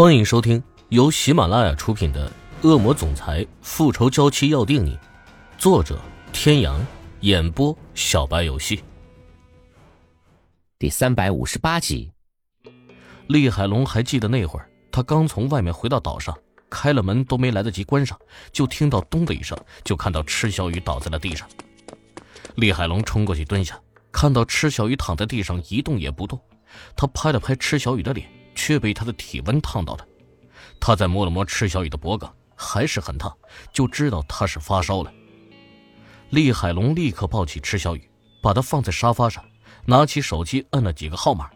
欢迎收听由喜马拉雅出品的《恶魔总裁复仇娇妻要定你》，作者：天阳，演播：小白游戏。第三百五十八集，厉海龙还记得那会儿，他刚从外面回到岛上，开了门都没来得及关上，就听到咚的一声，就看到池小雨倒在了地上。厉海龙冲过去蹲下，看到池小雨躺在地上一动也不动，他拍了拍池小雨的脸。却被他的体温烫到了，他再摸了摸池小雨的脖颈，还是很烫，就知道他是发烧了。厉海龙立刻抱起池小雨，把他放在沙发上，拿起手机摁了几个号码，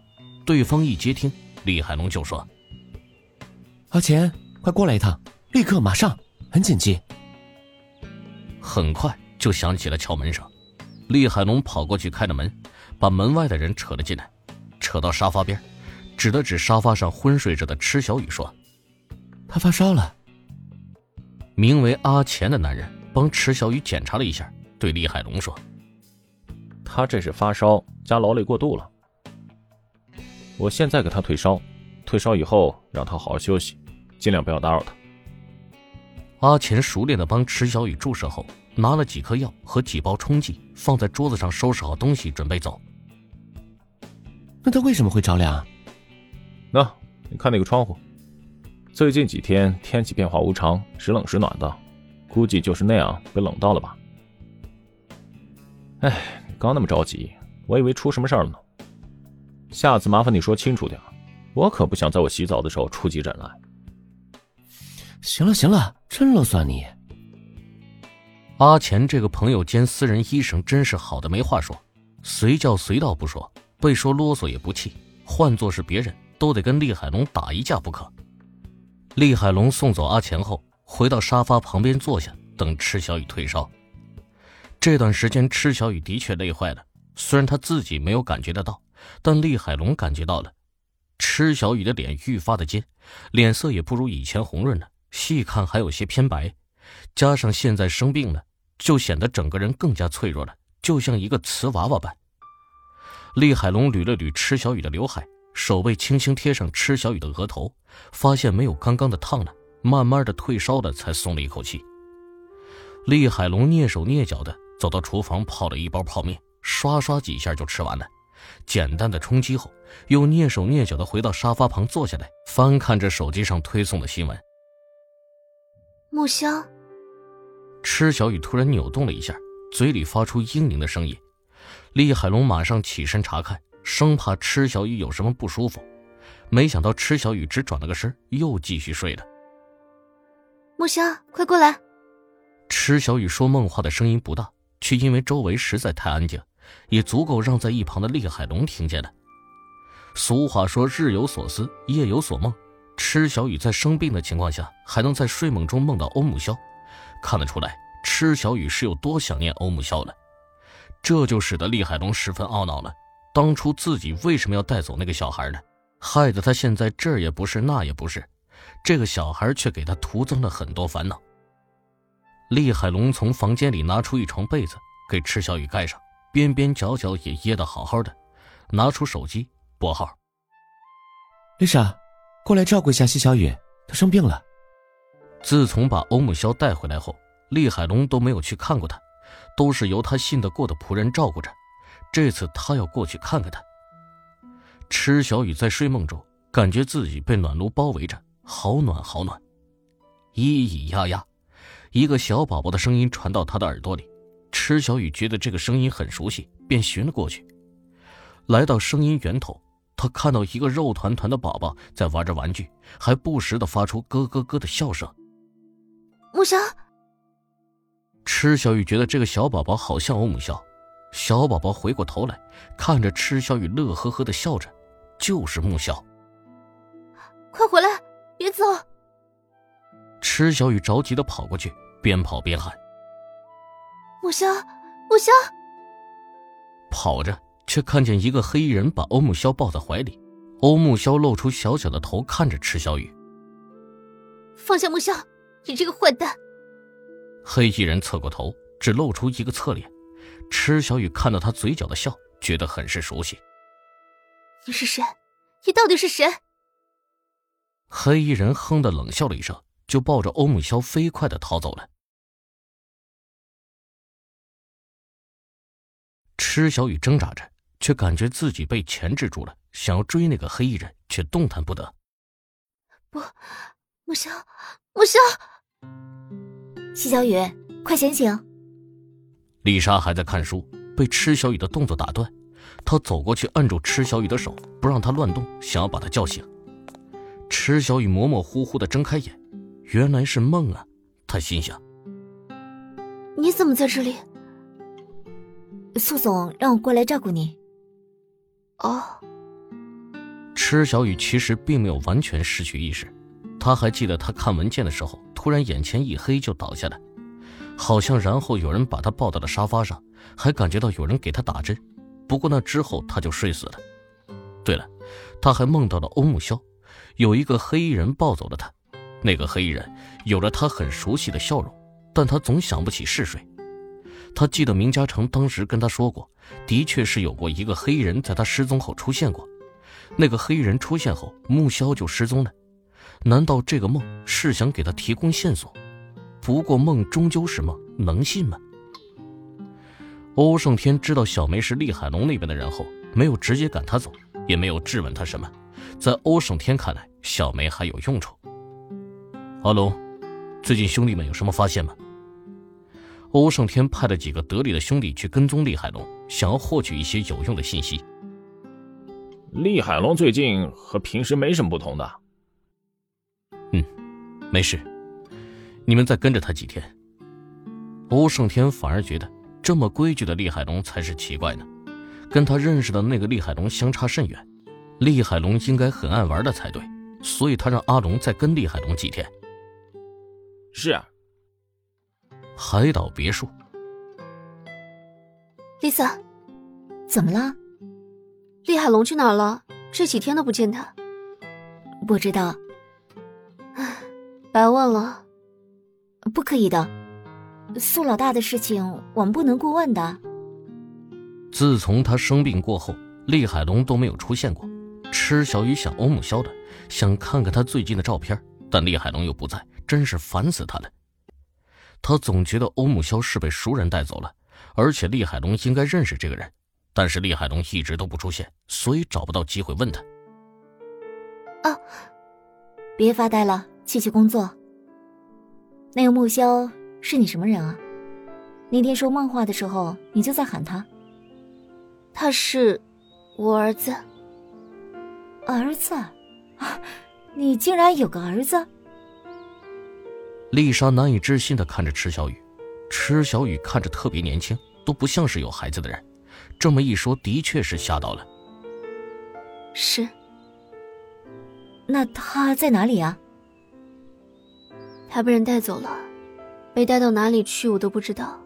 对方一接听，厉海龙就说：“阿钱，快过来一趟，立刻马上，很紧急。”很快就响起了敲门声，厉海龙跑过去开了门，把门外的人扯了进来，扯到沙发边。指了指沙发上昏睡着的池小雨，说：“他发烧了。”名为阿钱的男人帮池小雨检查了一下，对李海龙说：“他这是发烧加劳累过度了。我现在给他退烧，退烧以后让他好好休息，尽量不要打扰他。”阿钱熟练的帮池小雨注射后，拿了几颗药和几包冲剂，放在桌子上，收拾好东西准备走。那他为什么会着凉？那，你看那个窗户，最近几天天气变化无常，时冷时暖的，估计就是那样被冷到了吧。哎，刚那么着急，我以为出什么事儿了呢。下次麻烦你说清楚点，我可不想在我洗澡的时候出急诊来。行了行了，真了算你。阿钱这个朋友兼私人医生真是好的没话说，随叫随到不说，被说啰嗦也不气，换做是别人。都得跟厉海龙打一架不可。厉海龙送走阿钱后，回到沙发旁边坐下，等池小雨退烧。这段时间，池小雨的确累坏了，虽然他自己没有感觉得到，但厉海龙感觉到了。池小雨的脸愈发的尖，脸色也不如以前红润了，细看还有些偏白，加上现在生病了，就显得整个人更加脆弱了，就像一个瓷娃娃般。厉海龙捋了捋池小雨的刘海。手背轻轻贴上池小雨的额头，发现没有刚刚的烫了，慢慢的退烧了，才松了一口气。厉海龙蹑手蹑脚的走到厨房，泡了一包泡面，刷刷几下就吃完了。简单的充饥后，又蹑手蹑脚的回到沙发旁坐下来，翻看着手机上推送的新闻。木香，池小雨突然扭动了一下，嘴里发出嘤咛的声音。厉海龙马上起身查看。生怕池小雨有什么不舒服，没想到池小雨只转了个身，又继续睡了。木香，快过来！池小雨说梦话的声音不大，却因为周围实在太安静，也足够让在一旁的厉海龙听见了。俗话说“日有所思，夜有所梦”，池小雨在生病的情况下，还能在睡梦中梦到欧木萧，看得出来，池小雨是有多想念欧木萧了。这就使得厉海龙十分懊恼了。当初自己为什么要带走那个小孩呢？害得他现在这儿也不是那也不是，这个小孩却给他徒增了很多烦恼。厉海龙从房间里拿出一床被子给池小雨盖上，边边角角也掖得好好的，拿出手机拨号：“丽莎，过来照顾一下西小雨，她生病了。”自从把欧木萧带回来后，厉海龙都没有去看过他，都是由他信得过的仆人照顾着。这次他要过去看看他。池小雨在睡梦中感觉自己被暖炉包围着，好暖好暖。咿咿呀呀，一个小宝宝的声音传到他的耳朵里。池小雨觉得这个声音很熟悉，便寻了过去。来到声音源头，他看到一个肉团团的宝宝在玩着玩具，还不时的发出咯咯咯的笑声。木萧。池小雨觉得这个小宝宝好像欧木萧。小宝宝回过头来，看着池小雨，乐呵呵的笑着，就是木萧。快回来，别走！池小雨着急的跑过去，边跑边喊：“木萧，木萧！”跑着，却看见一个黑衣人把欧木萧抱在怀里，欧木萧露出小小的头，看着池小雨：“放下木萧，你这个坏蛋！”黑衣人侧过头，只露出一个侧脸。池小雨看到他嘴角的笑，觉得很是熟悉。你是谁？你到底是谁？黑衣人哼的冷笑了一声，就抱着欧木萧飞快的逃走了。池小雨挣扎着，却感觉自己被钳制住了，想要追那个黑衣人，却动弹不得。不，木萧，木萧，西小雨，快醒醒！丽莎还在看书，被池小雨的动作打断。她走过去，按住池小雨的手，不让她乱动，想要把她叫醒。池小雨模模糊糊的睁开眼，原来是梦啊！他心想：“你怎么在这里？”苏总让我过来照顾你。哦。池小雨其实并没有完全失去意识，他还记得他看文件的时候，突然眼前一黑就倒下来，好像然后有人把他抱到了沙发上，还感觉到有人给他打针。不过那之后他就睡死了。对了，他还梦到了欧木萧。有一个黑衣人抱走了他，那个黑衣人有着他很熟悉的笑容，但他总想不起是谁。他记得明嘉诚当时跟他说过，的确是有过一个黑衣人在他失踪后出现过。那个黑衣人出现后，木萧就失踪了。难道这个梦是想给他提供线索？不过梦终究是梦，能信吗？欧胜天知道小梅是厉海龙那边的人后，没有直接赶他走，也没有质问他什么。在欧胜天看来，小梅还有用处。阿龙，最近兄弟们有什么发现吗？欧胜天派了几个得力的兄弟去跟踪厉海龙，想要获取一些有用的信息。厉海龙最近和平时没什么不同的。嗯，没事，你们再跟着他几天。欧胜天反而觉得这么规矩的厉海龙才是奇怪呢，跟他认识的那个厉海龙相差甚远。厉海龙应该很爱玩的才对，所以他让阿龙再跟厉海龙几天。是。啊海岛别墅。丽萨，怎么了？厉海龙去哪儿了？这几天都不见他。不知道。唉，白问了。不可以的，苏老大的事情我们不能过问的。自从他生病过后，厉海龙都没有出现过。吃小雨想欧木萧的，想看看他最近的照片，但厉海龙又不在，真是烦死他了。他总觉得欧木萧是被熟人带走了，而且厉海龙应该认识这个人，但是厉海龙一直都不出现，所以找不到机会问他。啊，别发呆了，继续工作。那个木萧是你什么人啊？那天说梦话的时候，你就在喊他。他是我儿子。儿子，啊，你竟然有个儿子！丽莎难以置信的看着池小雨，池小雨看着特别年轻，都不像是有孩子的人。这么一说，的确是吓到了。是。那他在哪里啊？他被人带走了，被带到哪里去我都不知道。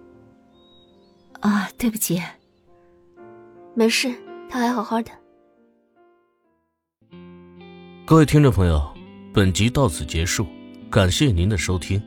啊，对不起。没事，他还好好的。各位听众朋友，本集到此结束，感谢您的收听。